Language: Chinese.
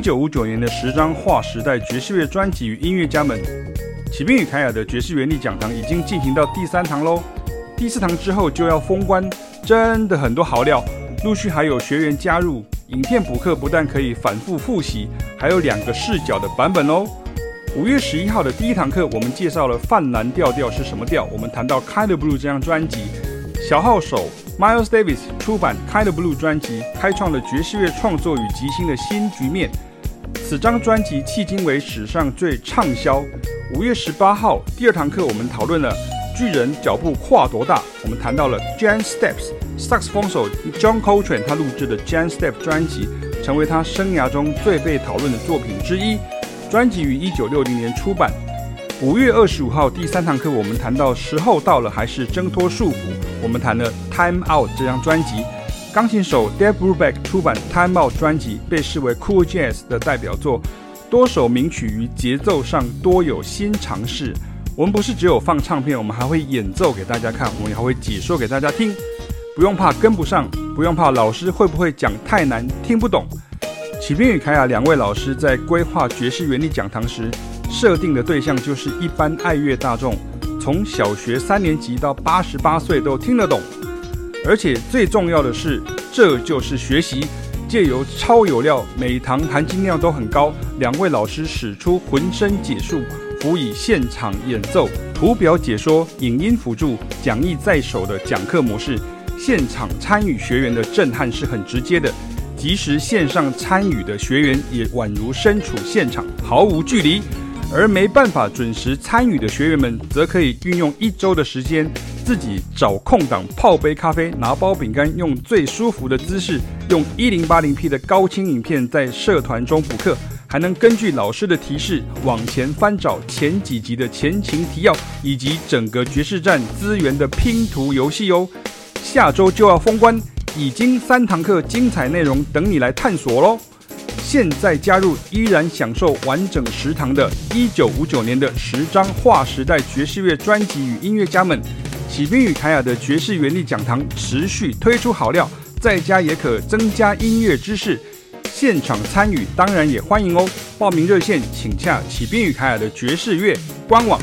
一九五九年的十张划时代爵士乐专辑与音乐家们启斌与凯雅的爵士原力讲堂已经进行到第三堂喽。第四堂之后就要封关，真的很多好料，陆续还有学员加入。影片补课不但可以反复复习，还有两个视角的版本哦。五月十一号的第一堂课，我们介绍了泛蓝调调是什么调。我们谈到《Kind of Blue》这张专辑，小号手 Miles Davis 出版《Kind of Blue》专辑，开创了爵士乐创作与即兴的新局面。此张专辑迄今为史上最畅销。五月十八号第二堂课，我们讨论了巨人脚步跨多大。我们谈到了 Jan Steps，萨克斯风手 John Coltrane 他录制的 Jan Step 专辑，成为他生涯中最被讨论的作品之一。专辑于一九六零年出版。五月二十五号第三堂课，我们谈到时候到了，还是挣脱束缚。我们谈了《Time Out》这张专辑。钢琴手 Dave Brubeck 出版《Time Out》专辑，被视为 Cool Jazz 的代表作。多首名曲于节奏上多有新尝试。我们不是只有放唱片，我们还会演奏给大家看，我们还会解说给大家听。不用怕跟不上，不用怕老师会不会讲太难听不懂。启斌与凯雅两位老师在规划爵士原理讲堂时，设定的对象就是一般爱乐大众，从小学三年级到八十八岁都听得懂。而且最重要的是，这就是学习，借由超有料，每堂含金量都很高。两位老师使出浑身解数，辅以现场演奏、图表解说、影音辅助、讲义在手的讲课模式，现场参与学员的震撼是很直接的。即使线上参与的学员也宛如身处现场，毫无距离；而没办法准时参与的学员们，则可以运用一周的时间，自己找空档泡杯咖啡，拿包饼干，用最舒服的姿势，用 1080P 的高清影片在社团中补课，还能根据老师的提示往前翻找前几集的前情提要，以及整个爵士站资源的拼图游戏哦。下周就要封关。已经三堂课，精彩内容等你来探索喽！现在加入，依然享受完整十堂的1959年的十张划时代爵士乐专辑与音乐家们。启斌与凯尔的爵士原力讲堂持续推出好料，在家也可增加音乐知识。现场参与当然也欢迎哦！报名热线请洽启斌与凯尔的爵士乐官网。